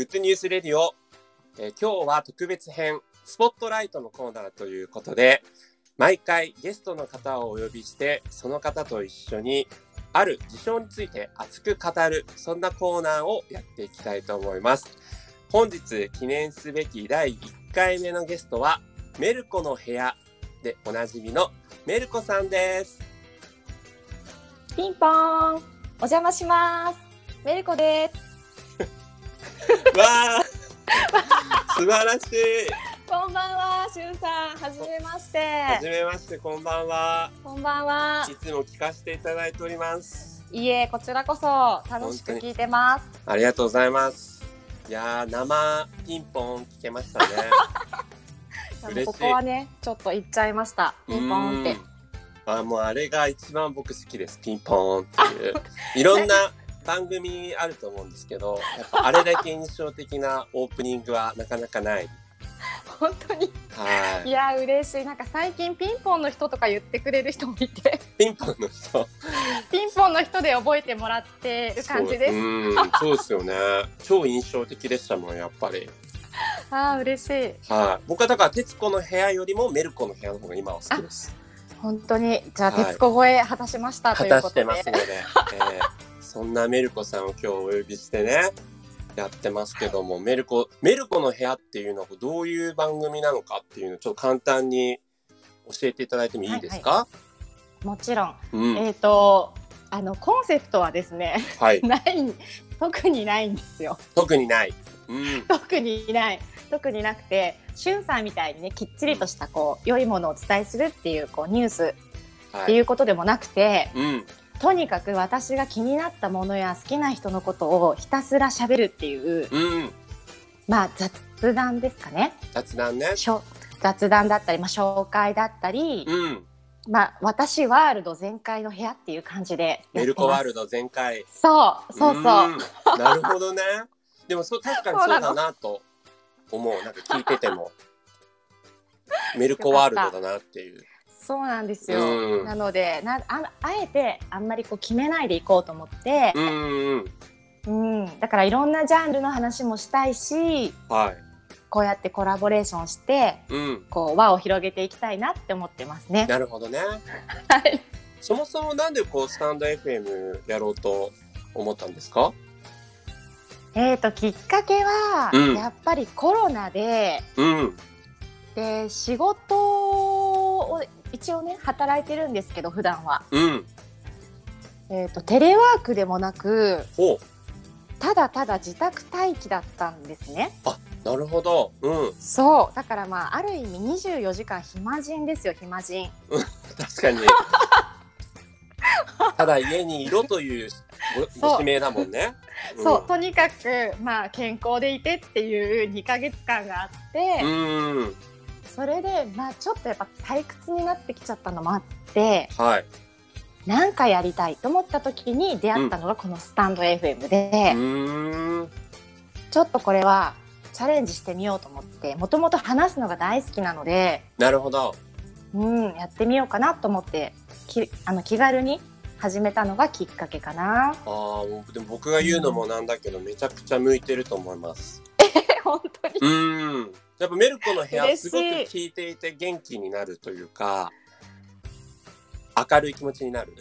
Good News Radio、えー今日は特別編スポットライトのコーナーということで毎回ゲストの方をお呼びしてその方と一緒にある事象について熱く語るそんなコーナーをやっていきたいと思います。本日記念すべき第1回目のゲストはメル子の部屋でおなじみのメル子さんです。ピンポン。お邪魔します。メルコです。わあ。素晴らしい。こんばんはしゅんさん。はじめまして。はじめましてこんばんは。こんばんは。いつも聞かせていただいております。いえこちらこそ楽しく聞いてます。ありがとうございます。いやー生ピンポン聞けましたね。ここはねちょっと言っちゃいました。ピンポーンって。うん。あもうあれが一番僕好きです。ピンポーンっていう。いろんな番組あると思うんですけどやっぱあれだけ印象的なオープニングはなかなかない。本当に？はい。いや嬉しい。なんか最近ピンポンの人とか言ってくれる人もいて。ピンポンの人。ピンポンの人で覚えてもらってる感じです。そううんそうですよね。超印象的でしたもんやっぱり。あー嬉しい。はい。僕はだから徹子の部屋よりもメルコの部屋の方が今は好きです。本当に。じゃあはい。徹子超え果たしましたと果たしいうことで。てますので、えーそんなメルコさんを今日お呼びしてねやってますけどもメルコメルコの部屋っていうのはどういう番組なのかっていうのをちょっと簡単に教えていただいてもいいですか、もちろん。うん。えっ、とあのコンセプトはですねはい。ない特にないんですよ。特にない、うん、特にない。特になくてしゅんさんみたいにねきっちりとしたこう良いものをお伝えするっていうこうニュースはい、っていうことでもなくて、うん、とにかく私が気になったものや好きな人のことをひたすら喋るっていううん、まあ雑談ですかね。雑談ね、雑談だったり、まあ、紹介だったり、うん、まあ、私ワールド全開の部屋っていう感じでメルコワールド全開。そうそうそう、ん。なるほどね。でもそう確かにそうだなと思う。なんか聞いてても。メルコワールドだなっていうそうなんですよ、うん。なのでなああえてあんまりこう決めないでいこうと思って、うんうんうん。だからいろんなジャンルの話もしたいしはい。こうやってコラボレーションしてうん。こう輪を広げていきたいなって思ってますね。なるほどね。はい。そもそもなんでこうスタンド FM やろうと思ったんですか？えー、ときっかけは、うん。やっぱりコロナでうん。で仕事を一応ね働いてるんですけど普段は、うん。えー、とテレワークでもなくほうただただ自宅待機だったんですね。なるほど。うん。そう。だからまあある意味24時間暇人ですよ暇人。確かに。ただ家にいろというごご指名だもんね。そう。とにかくまあ健康でいてっていう2ヶ月間があって、うんうんそれでまあちょっとやっぱ退屈になってきちゃったのもあってはい。なんかやりたいと思った時に出会ったのがこのスタンド FM うで、ーん。ちょっとこれはチャレンジしてみようと思ってもともと話すのが大好きなので、なるほど。うん、やってみようかなと思ってきあの気軽に始めたのがきっかけかな。あでも僕が言うのもなんだけどめちゃくちゃ向いてると思います。本当に。うんやっぱメルコの部屋すごく聞いていて元気になるというか明るい気持ちになる？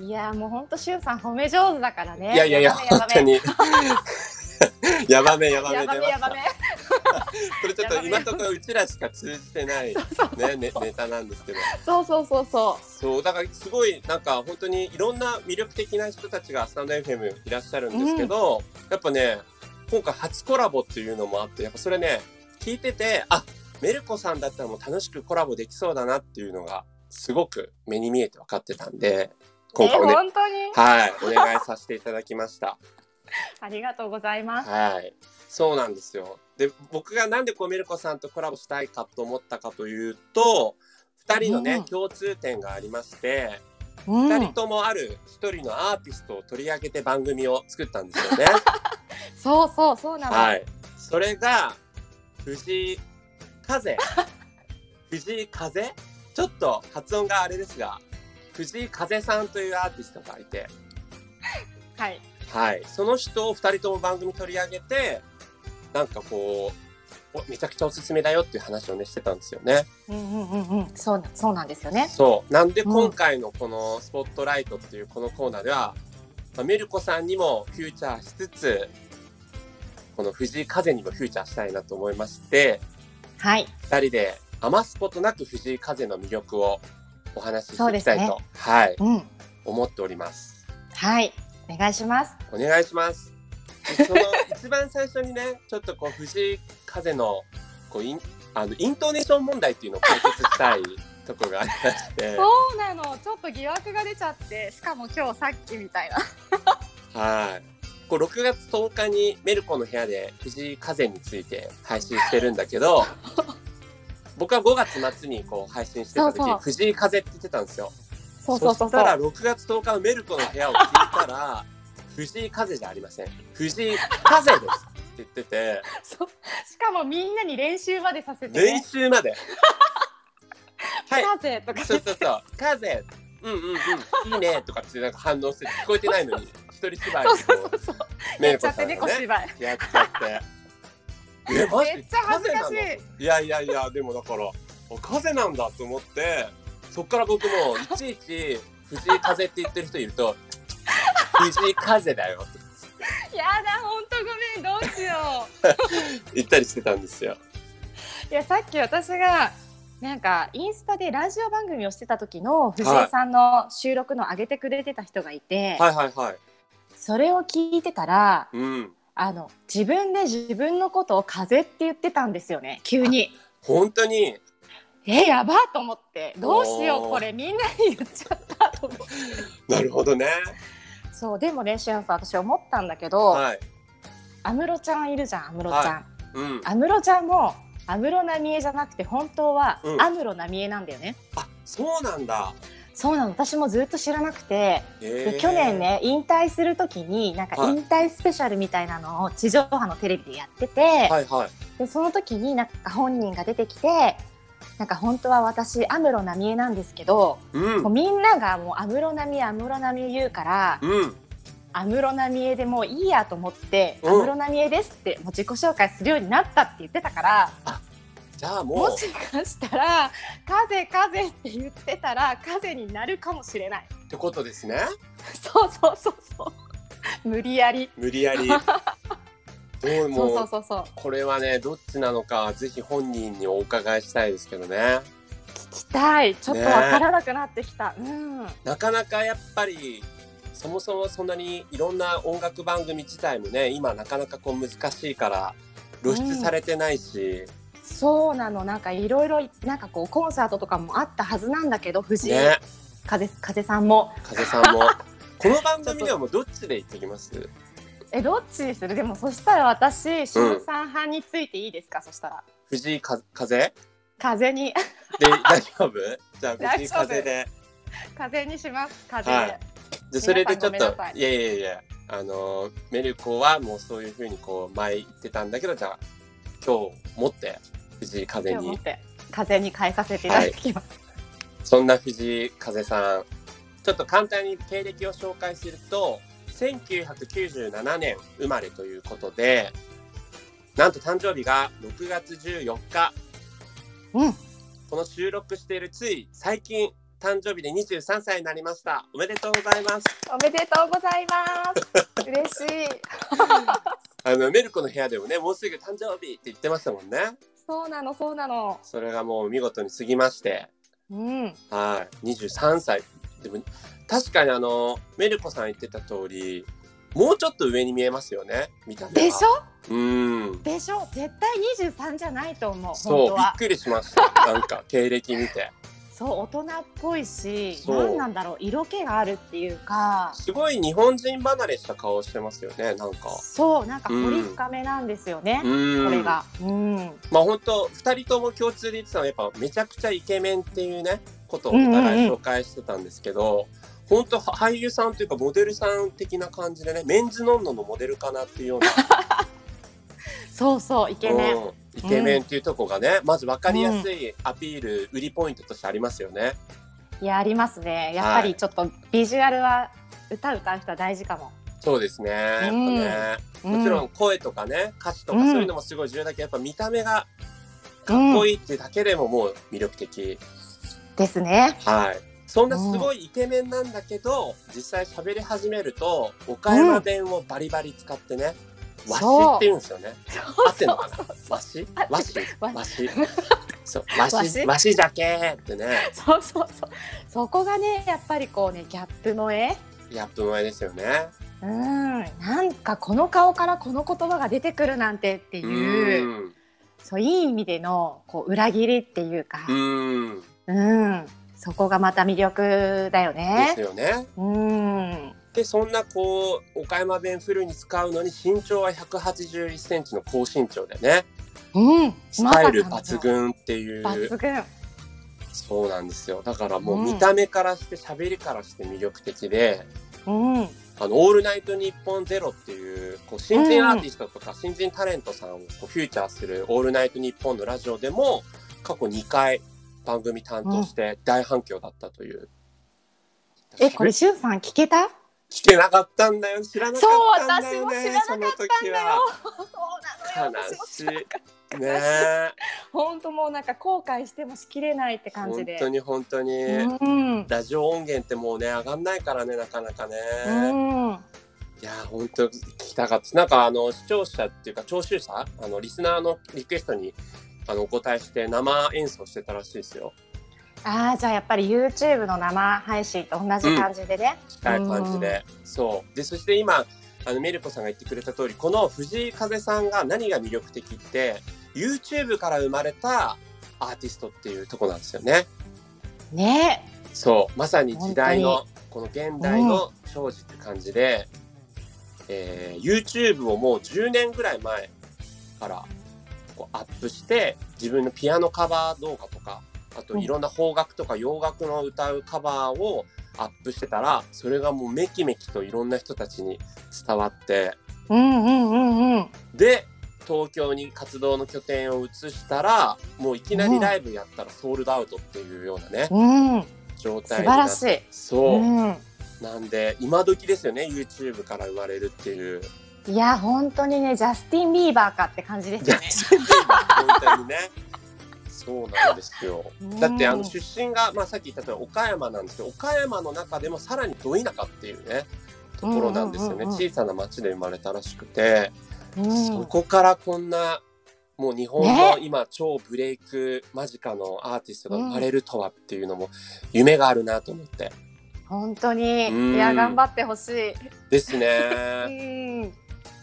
いやもう本当しゅんさん褒め上手だからね。いやいやいや本当に。やばめやばめ や出ましたばめやばめ。こ れちょっと今のところうちらしか通じてないそうそうねねネタなんですけど。そうそうそうそう。そうだからすごいなんか本当にいろんな魅力的な人たちがスタンド FM いらっしゃるんですけど、やっぱね今回初コラボっていうのもあってやっぱそれね聞いててあメルコさんだったらもう楽しくコラボできそうだなっていうのがすごく目に見えて分かってたんで今回ね、本当に？はいお願いさせていただきました。ありがとうございます。はい。そうなんですよ。で、僕がなんでこうメルコさんとコラボしたいかと思ったかというと、二人のね、うん共通点がありまして、うん二人ともある一人のアーティストを取り上げて番組を作ったんですよね。そうそうそうなの。はい。それが、藤井風。藤井風？ちょっと発音があれですが、藤井風さんというアーティストがいて、はい。はい。その人を二人とも番組取り上げて、なんかこう、おめちゃくちゃおすすめだよっていう話をね、してたんですよね。うんうんうんうん。そうなそうなんですよね。そう。なんでうん今回のこのスポットライトっていうこのコーナーでは、まあ、メルコさんにもフューチャーしつつ、この藤井風にもフューチャーしたいなと思いまして、はい。二人で余すことなく藤井風の魅力をお話ししていきたいと、はい、うん。思っております。はい。お願いします。お願いします。でその一番最初にね、ちょっとこう藤井風のこうインあのイントネーション問題っていうのを解決したいところがありまして、そうなの。ちょっと疑惑が出ちゃって、しかも今日さっきみたいな。はい。こう6月10日にメルコの部屋で藤井風について配信してるんだけど、僕は5月末にこう配信してた時藤井風って言ってたんですよ。そうそうそうそしたらう。6月10日のメルコの部屋を聞いたら 藤井風じゃありません。藤井風ですって言ってて、しかもみんなに練習までさせて、練ね。習まで。はい。風とかそう言ってそうそう。風。うんうんうん。いいねとかってなんか反応して聞こえてないのに一人芝居そうをそうそうそう。やっちゃってね、コさんがね小芝居。やっちゃって。え、マジ？めっちゃ恥ずかしいいやいやいや、でもだから、あ風なんだと思って、そっから僕もいちいち藤井風って言ってる人いると、藤井風だよってやだ、本当ごめん、どうしよ言ったりしてたんですよ。う。いや、さっき私が。なんかインスタでラジオ番組をしてた時の藤井さんの収録の上げてくれてた人がいて、はいはいはい。それを聞いてたらうん。あの自分で自分のことを風って言ってたんですよね急に。本当に、えやばと思ってどうしようこれみんなに言っちゃったと思って なるほどね。そうでもねしあんさん私思ったんだけどはい。安室、ちゃんいるじゃん安室ちゃんはうん。安室、ちゃんも安室奈美恵じゃなくて本当はうん安室奈美恵なんだよね、あ、そうなんだ。そうなの私もずっと知らなくてへーで去年。ね引退する時になんかはい引退スペシャルみたいなのを地上波のテレビでやってて、はいはい。でその時になんか本人が出てきてなんか本当は私安室奈美恵なんですけど、うんもう。みんながもう安室奈美恵安室奈美恵言うからうん。安室奈美恵でもういいやと思ってうん安室奈美恵ですってもう自己紹介するようになったって言ってたからじゃあもう。も、しかしたら「風風」って言ってたら風になるかもしれない。ってことですね。そうそうそうそう。無理やり。無理やり。どうそうもそうそうそう。これはねどっちなのかぜひ本人にお伺いしたいですけどね。聞きたい。ちょっとわからなくなってきた、うん。なかなかやっぱりそもそもそんなにいろんな音楽番組自体もね今なかなかこう難しいから露出されてないし、そうなの。なんかいろいろなんかこうコンサートとかもあったはずなんだけど藤井ね。風風さんも。風さんも。この番組ではもうどっちで行ってきます？えどっちにする？でもそしたら私しゅん。さん派についていいですか、そしたら。藤井か風？風に。で大丈夫？じゃあ藤井風で。風にします。風で、はい。でそれでちょっといやいやいやあのメルコはもうそういうふうにこう前言ってたんだけどじゃあ今日持って藤井風に。風に変えさせていただきます、そんな藤井風さん。ちょっと簡単に経歴を紹介すると1997年生まれということでなんと誕生日が6月14日。うん。この収録しているつい最近誕生日で23歳になりました。おめでとうございます。おめでとうございます。嬉しい。あのメルコの部屋でもねもうすぐ誕生日って言ってましたもんねそうなのそうなの。それがもう見事に過ぎまして。うん。はい。23歳。でも確かにあのメルコさん言ってた通りもうちょっと上に見えますよね。見た目は。でしょ？うん。でしょ？絶対23じゃないと思う。本そうびっくりしました。なんか経歴見てそう大人っぽいし何なんだろう色気があるっていうか。すごい日本人離れした顔してますよねなんか。そうなんか掘り深めなんですよね、うん。これが。うん。まあ本当二人とも共通で言ってたのはやっぱめちゃくちゃイケメンっていうねことをお互い紹介してたんですけど、本当俳優さんというかモデルさん的な感じでねメンズノンノのモデルかなっていうような。そうそうイケメン、うんイケメンっていうとこがね、まず分かりやすいアピール、売りポイントとしてありますよね。いやありますねやっぱりちょっとビジュアルは歌歌う人は大事かもそうですね。ね、もちろん声とかね、歌詞とかそういうのもすごい重要だけど、やっぱ見た目がかっこいいっていうだけでももう魅力的。ですね。はい。そんなすごいイケメンなんだけど、実際喋り始めると、岡山弁をバリバリ使ってね、わしって言うんですよね。合ってんのかなわしわしわし。そう、わし、わし じゃけーってね。そうそうそう。そこがね、やっぱりこうね、ギャップの絵。ギャップの絵ですよね。うん、なんかこの顔からこの言葉が出てくるなんてっていう。うそういい意味でのこう裏切りっていうか。うん。うん。そこがまた魅力だよね。ですよね。うん。でそんなこう岡山弁フルに使うのに身長は181センチの高身長でね。うん。スタイル抜群っていう。抜群。そうなんですよ。だからもう見た目からして喋りからして魅力的で、うん、あの、オールナイトニッポンゼロっていう、こう、新人アーティストとか新人タレントさんをこうフューチャーするオールナイトニッポンのラジオでも、過去2回番組担当して大反響だったという。うん、え、これ、しゅんさん聞けた？聞けなかったんだよ。知らなかったんだよね。そう、私も知らなかったんだよ。そうなのよ。悲しい。ね 本当もうなんか後悔してもしきれないって感じで。本当に本当に、うん、ラジオ音源ってもうね上がんないからねなかなかね。うん、いや本当聞きたかったなんかあの視聴者っていうか聴衆者あのリスナーのリクエストにあのお答えして生演奏してたらしいですよ。ああじゃあやっぱり YouTube の生配信と同じ感じでね。うん、近い感じで、そう。でそして今あのメルコさんが言ってくれた通りこの藤井風さんが何が魅力的って YouTube から生まれたアーティストっていうとこなんですよね。ね。そう。まさに時代のこの現代の庄司って感じで、うん、えー、YouTube をもう10年ぐらい前からこうアップして自分のピアノカバー動画とかあといろんな邦楽とか洋楽の歌うカバーをアップしてたらそれがもうめきめきといろんな人たちに伝わって、うんうんうんうん、で東京に活動の拠点を移したらもういきなりライブやったらソールドアウトっていうようなね、うん、状態になってそう、うん、なんで今時ですよね YouTube から生まれるっていう。いや本当にねジャスティン・ビーバーかって感じですよね。本当にね そうなんですよ。だってあの出身が、まあ、さっき言った通り岡山なんですけど岡山の中でもさらにど田舎っていうねところなんですよね、小さな町で生まれたらしくて、うん、そこからこんなもう日本の今超ブレイク間近のアーティストが生まれるとはっていうのも夢があるなと思って。本当に、うん、いや頑張ってほしい。ですね。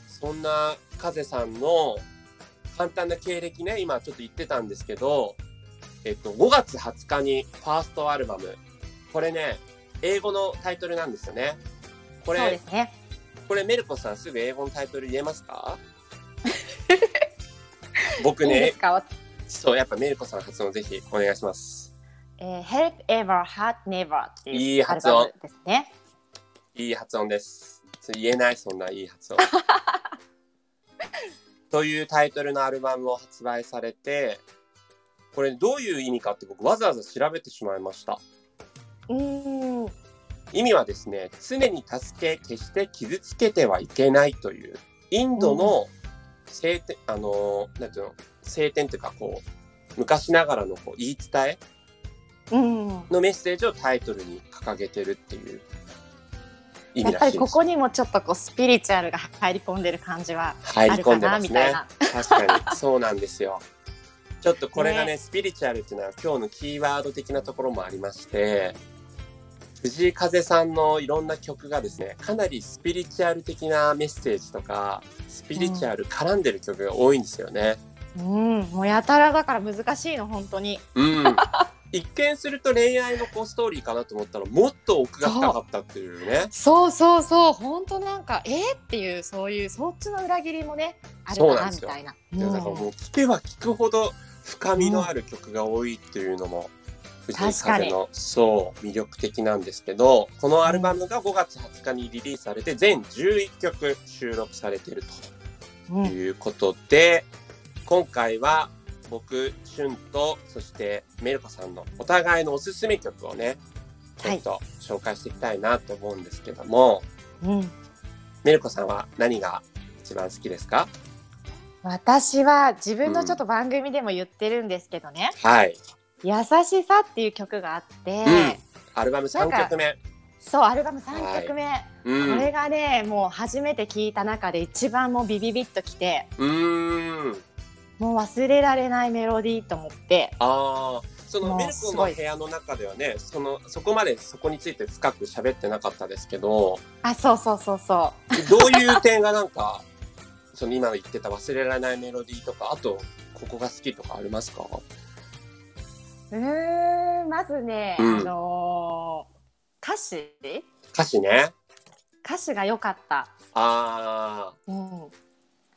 そんな風さんの簡単な経歴ね、今ちょっと言ってたんですけど、えっと、5月20日にファーストアルバム、これね、英語のタイトルなんですよね。これ、そうですね。これメルコさんすぐ英語のタイトル言えますか？僕ねいいそう、やっぱメルコさん発音ぜひお願いします。えー、help ever, heart never っていういい発音ですね。いい発音です。言えない、そんないい発音。というタイトルのアルバムを発売されて、これどういう意味かって僕わざわざ調べてしまいました。うん。意味はですね、常に助け、決して傷つけてはいけないという、インドの聖典、あの、なんていうの、聖典というかこう、昔ながらのこう言い伝えうん、のメッセージをタイトルに掲げてるっていう意やっ。ぱりここにもちょっとこうスピリチュアルが入り込んでる感じは入りあるか込んでますねなみたい。な。確かにそうなんですよ。ちょっとこれがねスピリチュアルっていうのは今日のキーワード的なところもありまして藤井風さんのいろんな曲がですねかなりスピリチュアル的なメッセージとかスピリチュアル絡んでる曲が多いんですよね。うん、もうやたらだから難しいの本当に。うん、一見すると恋愛のこうストーリーかなと思ったらもっと奥が深かったっていうね。そうそうそう。本当なんかえー、っていうそういうそっちの裏切りもねあるかなみたいな。いやだからもう聴けば聴くほど深みのある曲が多いっていうのも、藤井風のそう魅力的なんですけどこのアルバムが5月20日にリリースされて全11曲収録されているうん。ということで、今回は僕しゅんとそしてメルコさんのお互いのおすすめ曲をねちょっと紹介していきたいなと思うんですけども、うんメルコさんは何が一番好きですか？私は自分のちょっと番組でも言ってるんですけどねはい。「優しさ」っていう曲があって、うん。アルバム3曲目。そうアルバム3曲目、うん。これがねもう初めて聴いた中で一番もうビビビッときてうーん。もう忘れられないメロディーと思って。ああ。そのメルコの部屋の中ではね、そのそこまでそこについて深く喋ってなかったですけど、あそうそうそうそう。どういう点がなんか、その今言ってた忘れられないメロディーとか、あとここが好きとかありますか？うーんまずね、うん。あのー歌詞？歌詞ね。歌詞が良かった、あうん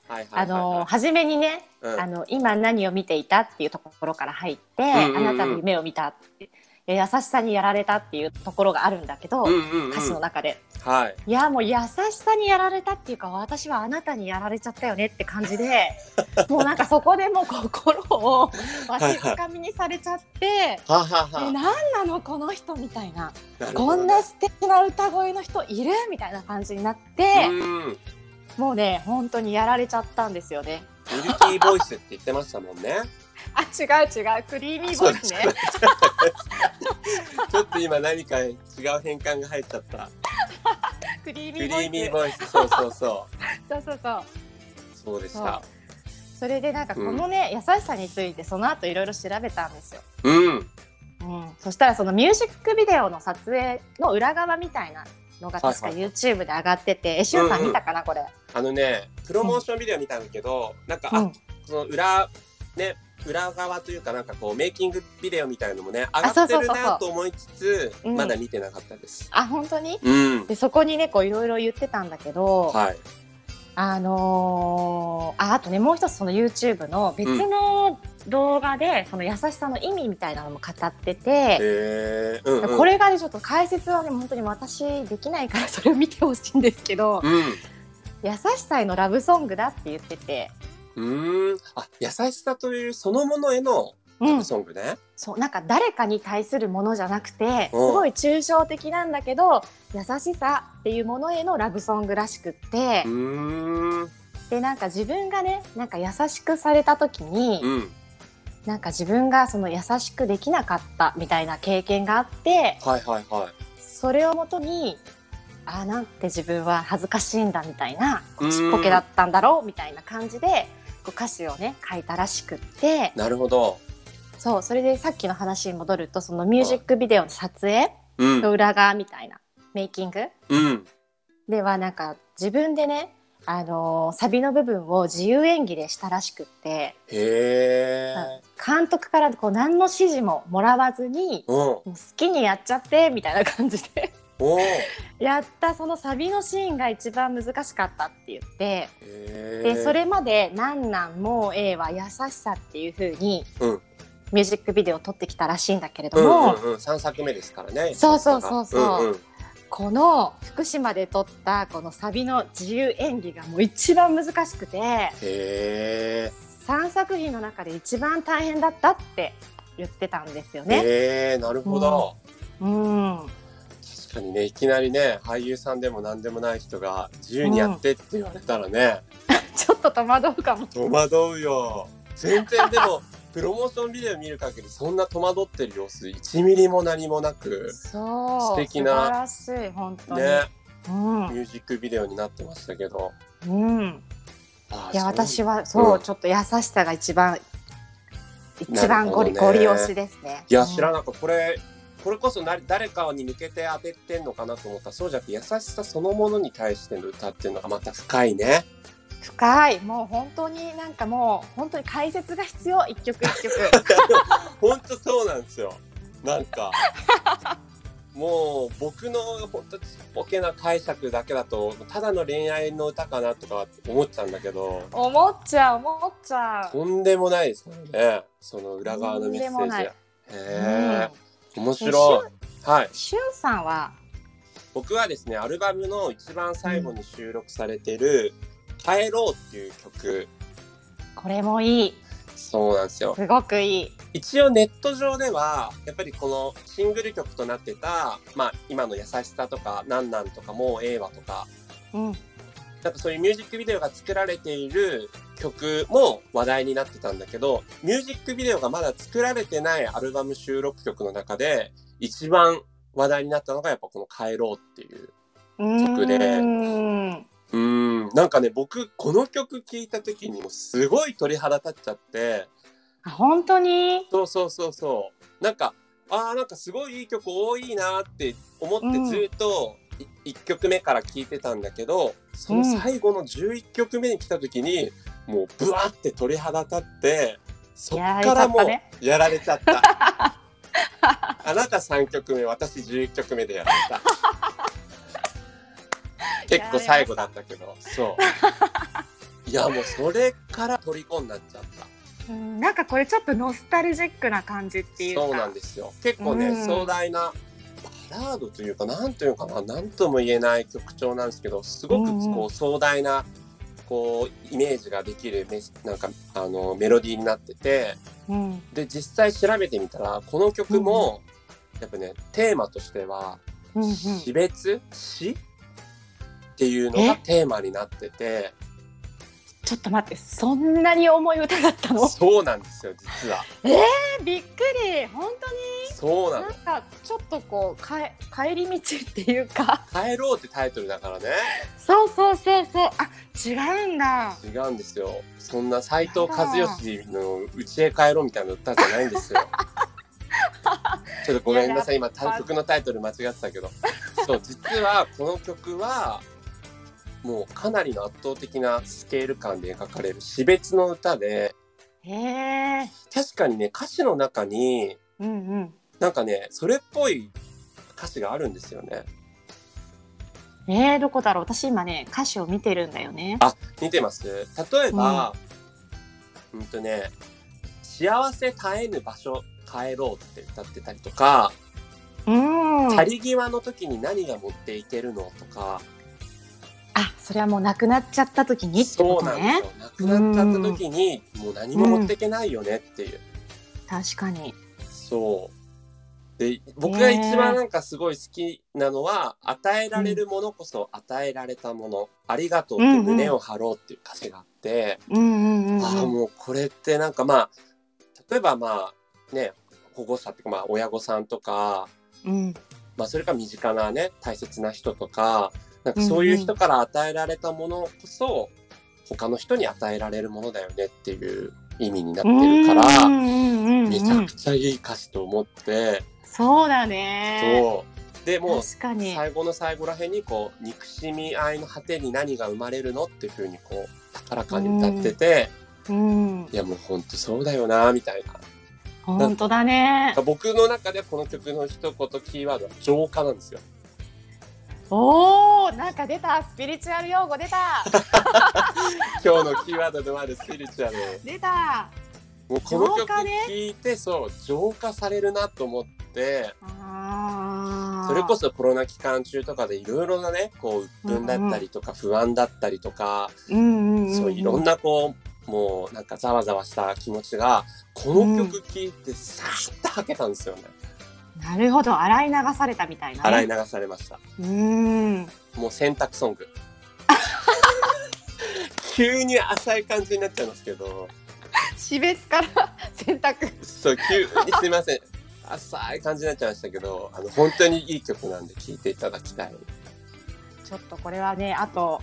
あ。の初めにね、い。うんあの今何を見ていたっていうところから入って、あなたの夢を見たってえ優しさにやられたっていうところがあるんだけど。歌詞の中ではい。いやもう優しさにやられたっていうか私はあなたにやられちゃったよねって感じで もうなんかそこでもう心をわしづかみにされちゃって何なのこの人みたいなこんな素敵な歌声の人いるみたいな感じになってうん。もうね本当にやられちゃったんですよね。ミルキーボイスって言ってましたもんね。あ違う違うクリーミーボイスね。ちょっと今何か違う変換が入っちゃった。クリーミーボイスーミーボイス。そうそうそ そうそうそうう。そうでした。それでなんかこのね、優しさについてその後いろいろ調べたんですよ。うん。うん、そしたらそのミュージックビデオの撮影の裏側みたいなのが確か YouTube で上がってて、えしゅんさん見たかな、これ。あのね、プロモーションビデオ見たんだけど、なんか、あうん、その裏、ね、裏側というか、なんかこう、メイキングビデオみたいのもね、上がってるなと思いつつ、うんまだ見てなかったです。あ本当に？うん。でそこにねこういろいろ言ってたんだけど、はい。あのーああとねもう一つその YouTube の別の動画で、その優しさの意味みたいなのも語ってて。へえ。うん、うん。これがねちょっと解説はね本当に私できないからそれを見てほしいんですけど、うん。優しさへのラブソングだって言ってて、うーん。あ、優しさというそのものへのうんラブ、ソングね。そうなんか誰かに対するものじゃなくてすうんごい抽象的なんだけど優しさっていうものへのラブソングらしくってう、ーん。でなんか自分がねなんか優しくされた時に、うん。なんか自分がその優しくできなかったみたいな経験があってはいはいはい。それをもとにあーなんて自分は恥ずかしいんだみたいなちっぽけだったんだろうみたいな感じでこう歌詞をね書いたらしくってなるほど。そうそれでさっきの話に戻るとそのミュージックビデオの撮影うん。の裏側みたいなメイキングうん。ではなんか自分でね、あのーサビの部分を自由演技でしたらしくって。監督からこう何の指示ももらわずにうん。もう好きにやっちゃってみたいな感じで。やったそのサビのシーンが一番難しかったって言って。でそれまで「なんなんもうええわ優しさ」っていう風にうんミュージックビデオを撮ってきたらしいんだけれどうんも、うんうん、三作目ですからね。そうそうそうそううんうん、この福島で撮ったこのサビの自由演技がもう一番難しくてへえ。3作品の中で一番大変だったって言ってたんですよね。へえ、なるほど。うん、確かにね、いきなりね、俳優さんでも何でもない人が自由にやってって言われたらね、ちょっと戸惑うかも。戸惑うよ。全然でも、プロモーションビデオ見る限りそんな戸惑ってる様子1ミリも何もなく、そう素敵な素晴らしい本当に。ね、うんミュージックビデオになってましたけど。うん、あいや私は。はそう、うんちょっと優しさが一番一な番ゴリ,、ねゴリ押しですね。いや、知らんなかった。これ、これこそな誰かに向けて当ててんのかなと思ったら、そうじゃなくて優しさそのものに対しての歌っていうのがまた深いね。深いもう本当になんかもう本当に解説が必要一曲一曲。本当そうなんですよ。なんか、もう僕の本当ちっぽけな解釈だけだと、ただの恋愛の歌かなとか思っちゃうんだけど、思っちゃう思っちゃう。とんでもないですからね。その裏側のメッセージ。へえ、面で白い。はい。しゅんさんは？僕はですね、アルバムの一番最後に収録されてる、帰ろうっていう曲、これもいいそうなんですよ。すごくいい。一応ネット上ではやっぱりこのシングル曲となってた、まあ、今の「優しさ」とか「なんなん」とか「もうええわ」とかうんなんかそういうミュージックビデオが作られている曲も話題になってたんだけど、ミュージックビデオがまだ作られてないアルバム収録曲の中で、一番話題になったのがやっぱこの帰ろうっていう。曲でうーんなんかね、僕この曲聴いた時にもすごい鳥肌立っちゃって、あ本当に？そうそうそうそう。なんか、ああ、なんかすごいいい曲多いなって思ってうんずっと1曲目から聴いてたんだけど、その最後の11曲目に来た時に、もうブワーって鳥肌立って、そっからもうやられちゃったねやられちゃった。あなた3曲目、私11曲目でやられた。結構最後だったけど、そう。いや、もうそれから虜になっちゃった。うんなんかこれちょっとノスタルジックな感じっていうか。そうなんですよ。結構ね、うん。壮大なバラードというか、なんというかな、なんとも言えない曲調なんですけど、すごくこう壮大な、こう、イメージができるメス、なんか、あの、メロディーになってて、うん。で、実際調べてみたら、この曲も、やっぱね、テーマとしては、死別？死？っていうのがテーマになってて、ちょっと待ってそんなに重い歌だったの？そうなんですよ、実は。えびっくり本そうなの当になん。かちょっとこうかえ帰り道っていうか帰ろうってタイトルだからね。そうそうそうそうあ違うんだ違うんですよ。そんな斎藤和義の家へ帰ろうみたいな歌じゃないんですよ。ちょっとごめんなさい、今、曲のタイトル間違ってたけど。そう、実はこの曲は、もうかなりの圧倒的なスケール感で描かれる死別の歌で、へえ確かにね、歌詞の中に、うんうん。なんかね、それっぽい歌詞があるんですよね。えー、どこだろう。私今ね歌詞を見てるんだよね。あ、見てます。例えば、うん、とね、幸せ絶えぬ場所帰ろうって歌ってたりとか、うん。去り際の時に何が持っていけるのとか、あそれはもう亡くなっちゃった時にってそうことね。なんですよ。亡くなっちゃった時に、もう何も持っていけないよねっていう。確かに。そう。で、僕が一番なんかすごい好きなのは、与えられるものこそ与えられたもの、ありがとうって胸を張ろうっていう歌詞があって、うんうんああ、もうこれってなんかまあ、例えばまあ、ね、保護者っていうかまあ親御さんとか、うん。まあそれから身近なね、大切な人とか、なんかそういう人から与えられたものこそ、他の人に与えられるものだよねっていう意味になってるから、めちゃくちゃいい歌詞と思って、そうだね。そう。でも最後の最後らへんにこう憎しみ合いの果てに何が生まれるのっていうふうにこう高らかに歌ってて、うん。いやもうほんとそうだよなみたいな。本当だね。僕の中でこの曲の一言キーワードは浄化なんですよ。おーなんか出たスピリチュアル用語出た 今日のキーワードでもあるスピリチュアル。出たもうこの曲浄化ね聴いて、そう浄化されるなと思って。それこそコロナ期間中とかでいろいろなねこう鬱憤だったりとか不安だったりとか、うんうんうんそういろんなこうもうなんかざわざわした気持ちがこの曲聴いてさーっと吐けたんですよね。なるほど洗い流されたみたいな、ね、洗い流されました。うんもう洗濯ソング。急に浅い感じになっちゃいますけど、死別から選択そう、急にすいません。浅い感じになっちゃいましたけど、あの、本当にいい曲なんで聴いていただきたい。ちょっとこれはねあと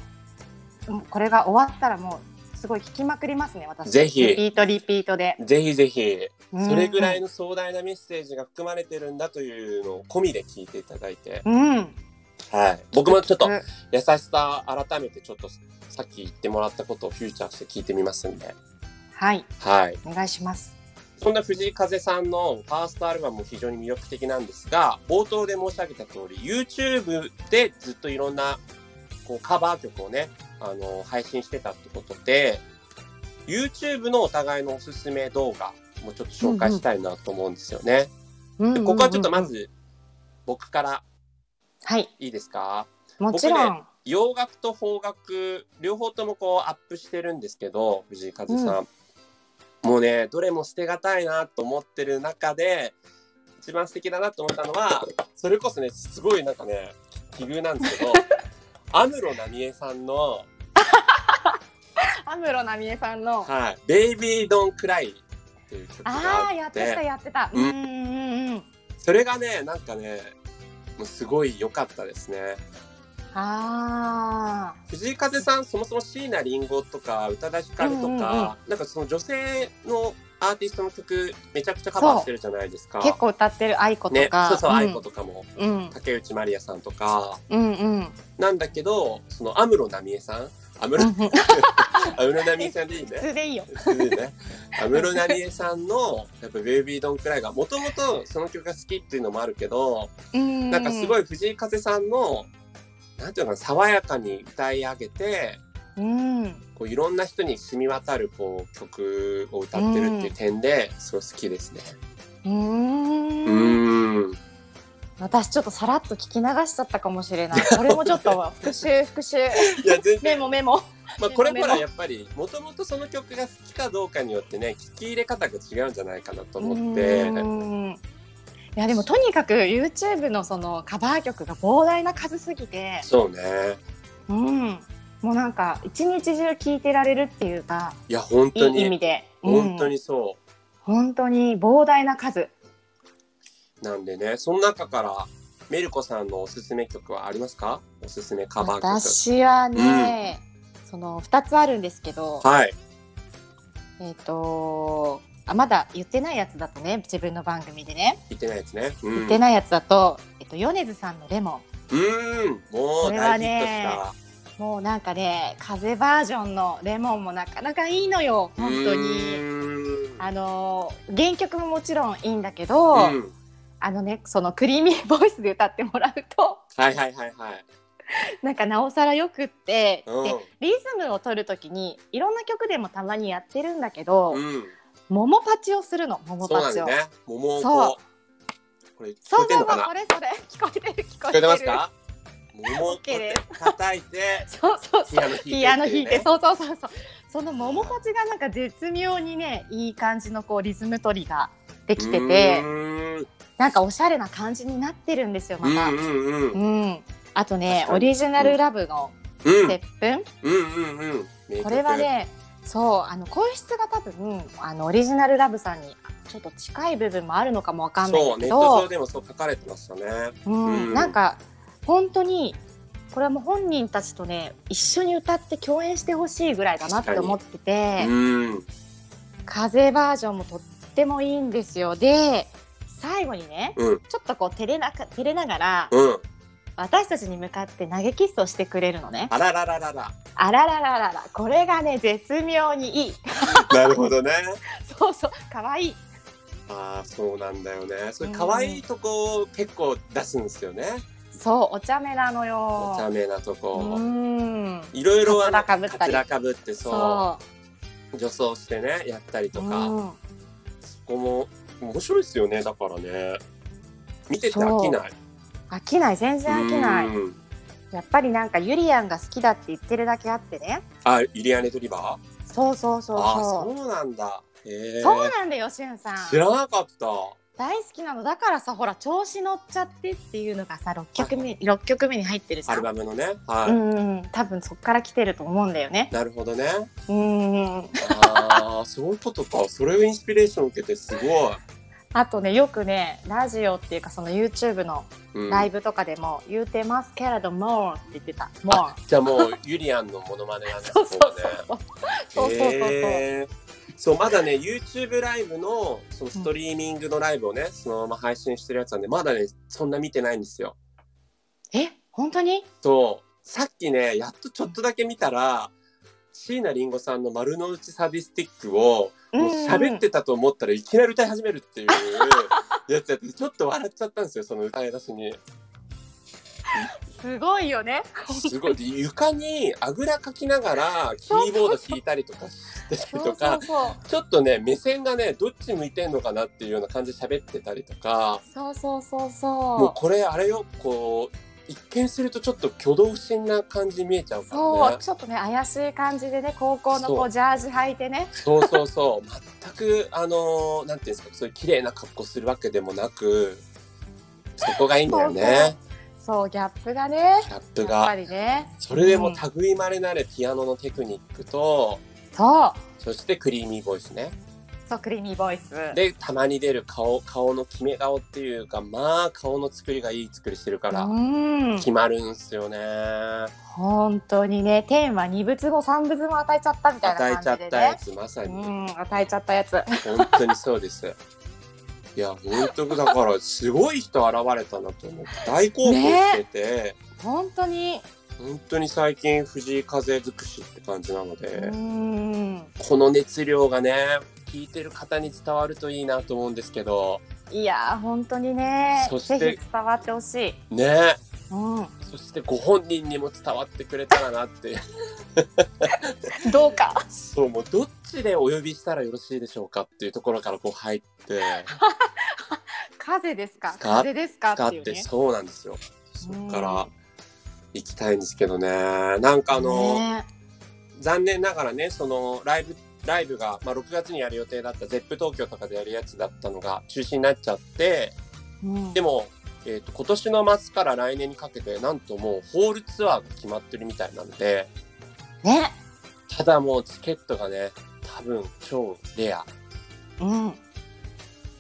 うんこれが終わったらもうすごい聞きまくりますね私。ぜひ。リピートリピートで。ぜひぜひ、それぐらいのの壮大なメッセージが含まれてるんだというのを込みで聞いていただいて、うん。はい。僕もちょっとうん優しさ改めてちょっとさっき言ってもらったことをフューチャーして聞いてみますんで、はい。はい。お願いします。そんな藤井風さんのファーストアルバムも非常に魅力的なんですが、冒頭で申し上げた通り、YouTube でずっといろんなこうカバー曲をね、あの、配信してたってことで、YouTube のお互いのおすすめ動画もちょっと紹介したいなと思うんですよね。でここはちょっとまず僕から。はい。いいですか？もちろん、洋楽と邦楽両方ともこうアップしてるんですけど藤井風さん、もうねどれも捨てがたいなと思ってる中で一番素敵だなと思ったのはそれこそねすごいなんかね奇遇なんですけど 安室奈美恵さんの安室奈美恵さんの。はい、ベイビードンクライっていう曲がああっあやってたて、やってた。ううんんうんうんうん。それがね、なんかね、もうすごい良かったですね。あ藤井風さん、そもそも椎名林檎とか宇多田ヒカルとか、うんうんうんなんかその女性のアーティストの曲めちゃくちゃカバーしてるじゃないですか。あ結構歌ってる愛子とね、か。そうそう、ん愛子とかも、うん竹内まりやさんとか、うんうん。なんだけど、その安室奈美恵さん、安室奈美恵さんでいい普ね。通でいいよ。普通でね。安室奈美恵さんの、やっぱベイビードンくらいが、もともとその曲が好きっていうのもあるけど、うん。なんかすごい。い藤井風さんの、なんていうのかな、爽やかに歌い上げて、うん。こういろんな人に染み渡るこう曲を歌ってるっていう点で、すごい好きですね。う。うんん。私ちょっとさらっと聞き流しちゃったかもしれない。これもちょっと復習復習。いや、全メ然、モメモ。まあこれほらやっぱり、もともとその曲が好きかどうかによってね、聞き入れ方が違うんじゃないかなと思って。うんいやでもとにかく YouTube のそのカバー曲が膨大な数すぎて、そうね。うん、もうなんか一日中聴いてられるっていうかいや、本い当に、い意味で、うん本当にそ本当に膨大な数う。なんでね、その中から、メルコさんのおすすめ曲はありますか？おすすめカバー曲。私はね、その2つあるんですけど、はい。えっ、とあまだ言ってないやつだとね自分の番組でね、言ってないですね。うん。言ってないやつだと、えっと、米津さんの「レモン」うん。もうこれは大ヒットしねた。もうなんかね風バージョンのレモンもなかなかいいのよ本当うに。ーんあのー原曲ももちろんいいんだけど、うん。あのねそのクリーミーボイスで歌ってもらうとはいはいはいはい。なんかなおさらよくって、うん。でリズムを取る時にいろんな曲でもたまにやってるんだけど、うん。桃パチをするの桃そうパチを。なんだね。桃をそうこう。これ聞そうそうそうこれそれ。聞こえてる聞こえてる。えてますか？桃を叩いて、そうそうそう。ピアノ弾いてそうそうそうそう。その桃パチがなんか絶妙にねいい感じのこうリズム取りができてうてなんかおしゃれな感じになってるんですよまた。うんうんうん。うん、あとねオリジナルラブのうん。ステップ、うんうんうん。これは、ねそうあの声質が多分あのオリジナルラブさんにちょっと近い部分もあるのかもわかんないんそう、ネだけット上どでもそう書かれてましたね。うん。うん。なんか本当にこれはもう本人たちとね一緒に歌って共演してほしいぐらいだなって思ってて。うん。風バージョンもとってもいいんですよ。で最後にねうん。ちょっとこう照れなか照れながらうん。私たちに向かって投げキスをしてくれるのね。あららららら。あららららら、これがね、絶妙にいい。なるほどね。そうそう、可愛いああ、そうなんだよね。それ可愛いとこ結構出すんですよね。そう、お茶目なのよ。お茶目なとうこ。ん。いろいろあのかぶったりかぶってそそう女装してねやったりとう。か、うんそこも面白いですよねだからね。見てて飽きない。飽きない、全然飽きない。うん。やっぱりなんかユリアンが好きだって言ってるだけあってね。あユリアネトリバー？そうそうそうあそう。そうなんだ。そうなんだよ、しゅんさん。知らなかった大好きなのだからさ、ほら調子乗っちゃってっていうのがさ、六曲目、六曲目に入ってる。アルバムのねはい、うんうん、多分そっから来てると思うんだよね。なるほどねうんうん。ああそういうことかそれをインスピレーション受けてすごい、あとね、よくね、ラジオっていうかその YouTube のうんライブとかでも言うてますけれどもって言ってた。もあじゃあもうユリアンのモノマネなんです そうそうこそうそう。そうそうそうそう。そうまだね YouTube ライブのそのストリーミングのライブをね、そのまま配信してるやつなんでまだねそんな見てないんですよ。え、本当に？そう。さっきねやっとちょっとだけ見たら椎名林檎さんの「丸の内サディスティック」をもう喋ってたと思ったらいきなり歌い始めるっていう やつやってちょっと笑っちゃったんですよその歌い出しにすごいよね。すごいで床にあぐらかきながらキーボード弾いたりとかしてたりそうそとかうそう。ちょっとね目線がねどっち向いてんのかなっていうような感じで喋ってたりとかそうそうそうもうそこれあれよこう一見するとちょっと挙動不審な感じに見えちゃうう。からねそう、ちょっとね怪しい感じでね高校のそうこうジャージ履いてね。そうそうそう全くあのーなんていうんですかそういう綺麗な格好するわけでもなくそこがいいんだよねそうギャップがね。ギャップやっぱがりね。それでも類いまれなるピアノのテクニックとそう。そしてクリーミーボイスね。そうクリーミーボイス。でたまに出る顔顔の決め顔っていうかまあ顔の作りがいい作りしてるからうん。決まるんすよね。本当にね天は二物も三物も与えちゃったみたいな与えちゃ感じでったやねつまさに。うん与えちゃったやつ。本当にそうですいや本当だからすごい人現れたなと思って大興奮してて、本当に。本当に最近藤井風尽くしって感じなので、うん。この熱量がね聞いてる方に伝わるといいなと思うんですけど。いやー本当にね。そしてぜひ伝わってほしい、ね。うそしてご本人にも伝わってくれたらなって。ん、どうか。そうもうどっちでお呼びしたらよろしいでしょうかっていうところからこう入って。風ですか？風ですか？使っってね。てそうなんですよ。そっから行きたいんですけどね。なんかあの、ね。残念ながらねそのライブライブが、まあ、6月にやる予定だった ZEP 東京とかでやるやつだったのが中止になっちゃってうん。でも、えー、と今年の末から来年にかけてなんともうホールツアーが決まってるみたいなんで。ね。ただもうチケットがね多分超レア。うん。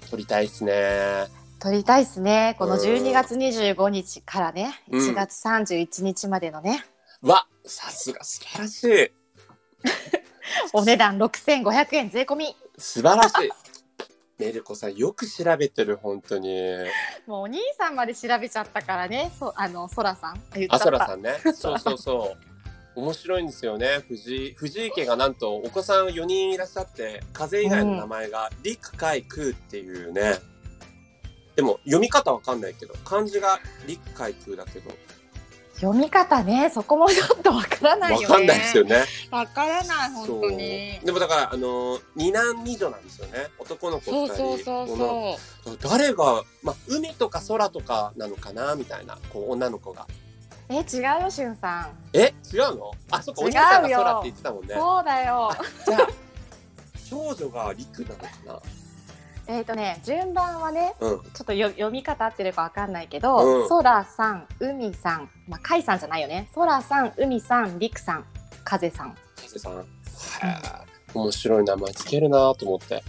取りたいですね。撮りたいですね。このうん。12月25日からね。うん。1月31日までのね、わさすが素晴らしい。お値段6500円税込み。素晴らしい。メルコさんよく調べてる本当に。もうお兄さんまで調べちゃったからね。そうあのそらさん。あった。そらさんね。そうそうそう面白いんですよね。藤井藤井家がなんとお子さん4人いらっしゃって風以外の名前が陸海空っていうね、でも読み方わかんないけど漢字が陸海空だけど。読み方ねそこもちょっとわからないよね。わかんないですよね。わからない本そう。当にでもだからあの二男二女なんですよね。男の子そう2人そうそう。女のそ子。誰が、まあ、海とか空とかなのかなみたいなこう女の子が。うえ違うよしゅんさん、え？違うの？あそっかお兄さんが空って言ってたもんね。そうだよ。じゃあ少女が陸なのかな？えっ、とね順番はねうん。ちょっとよ読み方合ってるかわかんないけど、うん。そらさん海さんまあ海さんじゃないよね。そらさん海さん陸さん風さん。風さん。へえ面白い名前つけるなと思って。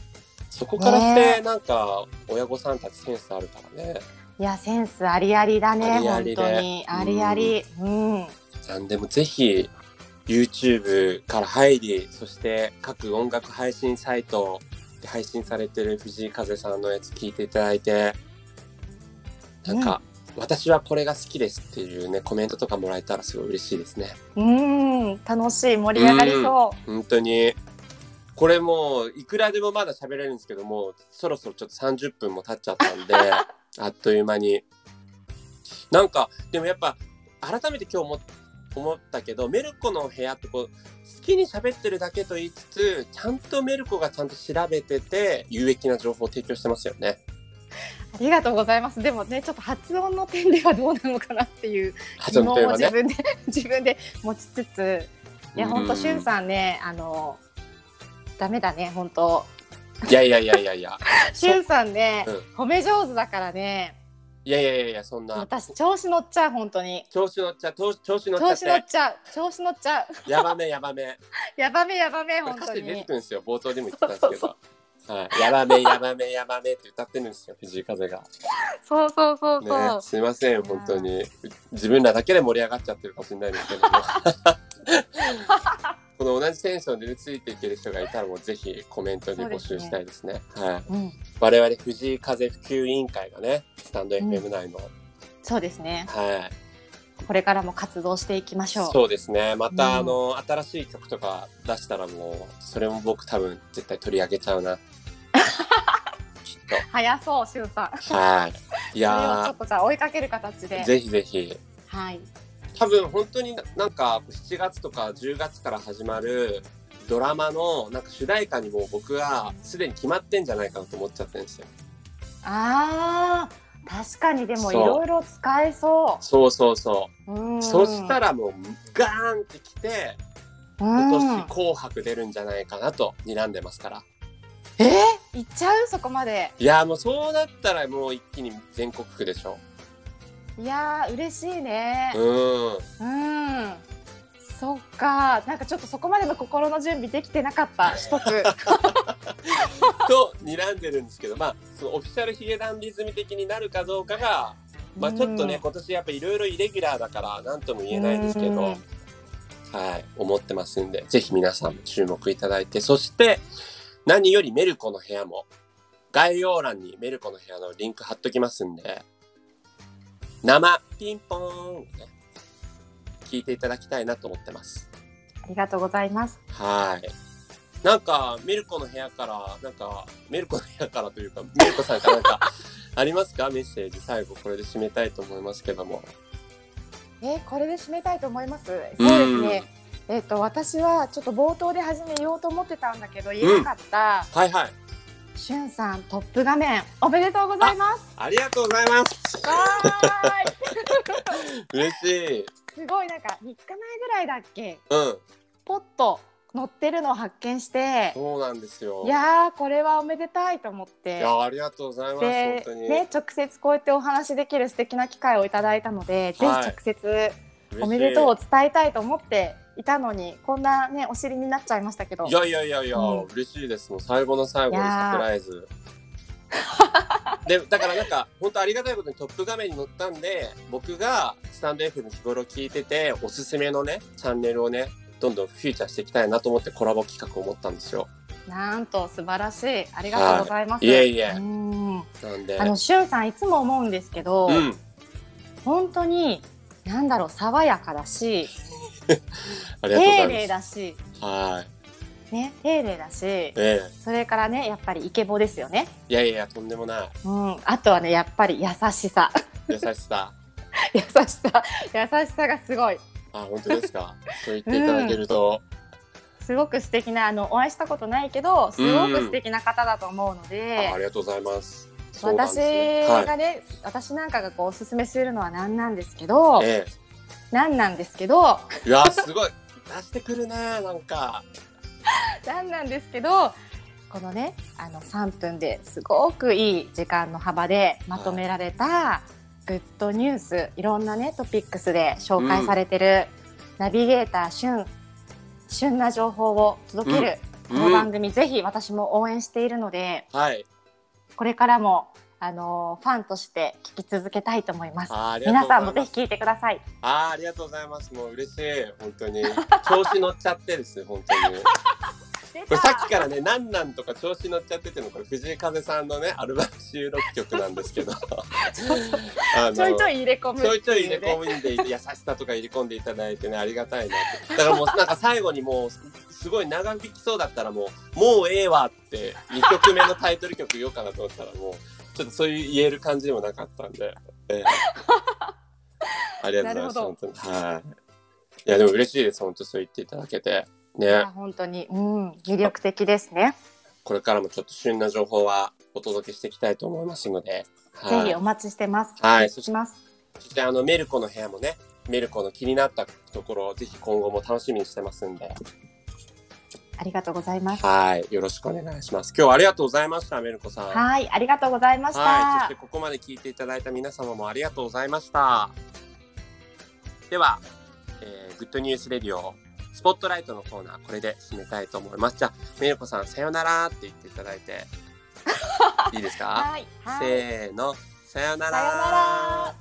そこからしてなんか親御さんたちセンスあるからねいやセンスありありだねありありで。本当に。ありあり。うん、なん。でもぜひ YouTube から入りそして各音楽配信サイトで配信されてる藤井風さんのやつ聞いていただいてなんか、私はこれが好きですっていうねコメントとかもらえたらすごい嬉しいですね。うん、楽しい盛り上がりそ本当に。これもういくらでもまだ喋れるんですけどもそろそろちょっと30分も経っちゃったんであっという間に。なんかでもやっぱ改めて今日思思ったけどメルコの部屋ってこう好きに喋ってるだけと言いつつちゃんとメルコがちゃんと調べてて有益な情報を提供してますよね。うありがとうございます。でもねちょっと発音の点ではどうなのかなっていう発疑問を自分で 自分で持ちつついや本当うんしゅんさんねあのダメだね本当いやいやいやいやいや。しゅんさんね、う。ん。褒め上手だからね。いやいやいやいやそんな。私調子乗っちゃう本当に。調子乗っちゃう。調調子乗っちゃっ調子乗ってちゃう。調子乗っちゃう。やばめ やばめ。やばめやばめ本当歌詞出てにくるんですよ冒頭でも言ってたんですけど。はい、やばめやばめやばめって歌ってるんですよ藤井風が。そうそうそうねそう、すいません本当に。自分らだけで盛り上がっちゃってるかもしれないですけども この同じテンションでついていける人がいたらもうぜひコメントで募集したいですね。はい、うん、我々藤井風普及委員会がねスタンド FM 内の、そうですね。はい。これからも活動していきましょう。そうですね。また、うん。あの新しい曲とか出したらもうそれも僕多分絶対取り上げちゃうな。きっ早そうしゅんさん。とはい。いそれをちょやっとじゃあ追いかける形で。ーぜひぜひ。はい多分本当にななんか7月とか10月から始まるドラマのなんか主題歌にも僕はすでに決まってんじゃないかなと思っちゃってるんですよ。あー確かにでもそういろいろ使えそそうそうそう。ううんそしたらもうガーンってきて今年紅白出るんじゃないかなと睨んでますから。え？ー、行っちゃう？そこまでいやもうそうなったらもう一気に全国区でしょ。いやー嬉しいね。うん。うん。そっか。はなんかちょっとそこまでの心の準備できてなかった。一つ。と睨んでるんですけど。まあそのオフィシャルヒゲダンディズム的になるかどうかがまあちょっとね、うん今年やっぱいろいろイレギュラーだから何とも言えないですけど、うん。はい思ってますんでぜひ皆さんも注目いただいてそして何よりメルコの部屋も概要欄にメルコの部屋のリンク貼っときますんで生ピンポーン聞いていただきたいなと思ってます。ありがとうございます。はい。なんか、メルコの部屋から、なんか、メルコの部屋からというか、メルコさんからなんか、ありますか？メッセージ、最後これで締めたいと思いますけども。えこれで締めたいと思います？そうですね。えっ、と私はちょっと冒頭で初め言おうと思ってたんだけど言えなかった、はいはい。しゅんさんトップ画面おめでとうございますありがとうございます。わーい嬉しい。すごいなんか3日前ぐらいだっけ？うん。ポッと乗ってるのを発見してそうなんですよ。いやーこれはおめでたいと思っていやありがとうございます。本で当に。ね直接こうやってお話できる素敵な機会をいただいたので、はいぜひ直接おめでとうを伝えたいと思っていたのにこんなねお尻になっちゃいましたけど。いやいやいやいや、うん。嬉しいです。もう最後の最後にサプライズ。でだからなんか本当ありがたいことにトップ画面に載ったんで僕がスタンド F の日頃聞いてておすすめのねチャンネルをねどんどんフューチャーしていきたいなと思ってコラボ企画を持ったんですよ。なんと素晴らしい。ありがとうございます、はい。いえいえ。うん。なんで。あのしゅんさんいつも思うんですけど、うん。本当になんだろう爽やかだし ありがとうござ丁います。寧だし。はい。ね丁寧だし。ええ。それからねやっぱりイケボですよね。いやいやとんでもない。うん。あとはねやっぱり優しさ。優しさ。優しさ。優しさがすごい。あ本当ですか？そう言っていただけると、すごく素敵なあのお会いしたことないけどすごく素敵な方だと思うので、あありがとうございます。そうなん私ですねがね、私なんかがこうおすすめするのは何なんですけど、え何なんですけど。えいやすごい。出してくるねなんか。何なんですけどこのねあの3分ですごくいい時間の幅でまとめられたグッドニュースいろんなねトピックスで紹介されてる、ナビゲーター旬旬な情報を届ける、この番組、ぜひ私も応援しているのではい。これからもあのファンとして聞き続けたいと思います。皆さんもぜひ聞いてください。あーありがとうございます。もう嬉しい。本当に。調子乗っちゃってです。本当に。これさっきからね、なんなんとか調子乗っちゃってての、これ藤井風さんのね、アルバム収録曲なんですけど。ちょいちょい入れ込むちょいちょい入れ込んで、優しさとか入れ込んでいただいてね、ありがたいな。だからもうなんか最後にもう、すごい長引きそうだったらもう、もうええわって、2曲目のタイトル曲言おうかなと思ったらもう、ちょっとそういう言える感じでもなかったんで。ええ ありがとうございます。本当に。はい。いや、でも嬉しいです。本当そう言っていただけて。ね。本当に、うん、魅力的ですね。これからもちょっと旬な情報はお届けしていきたいと思いますので。はいぜひお待ちしてます。はいお待ちします。そしてあのメルコの部屋もね、メルコの気になったところをぜひ今後も楽しみにしてますんで、ありがとうございます。はい、よろしくお願いします。今日はありがとうございました、メルコさん。はい、ありがとうございました。はい、そしてここまで聞いていただいた皆様もありがとうございました。では、えーグッドニュースレディオスポットライトのコーナー、これで締めたいと思います。じゃあ、メルコさん、さよならって言っていただいて、いいですか？はい、はい。せーの、さよなさよなら。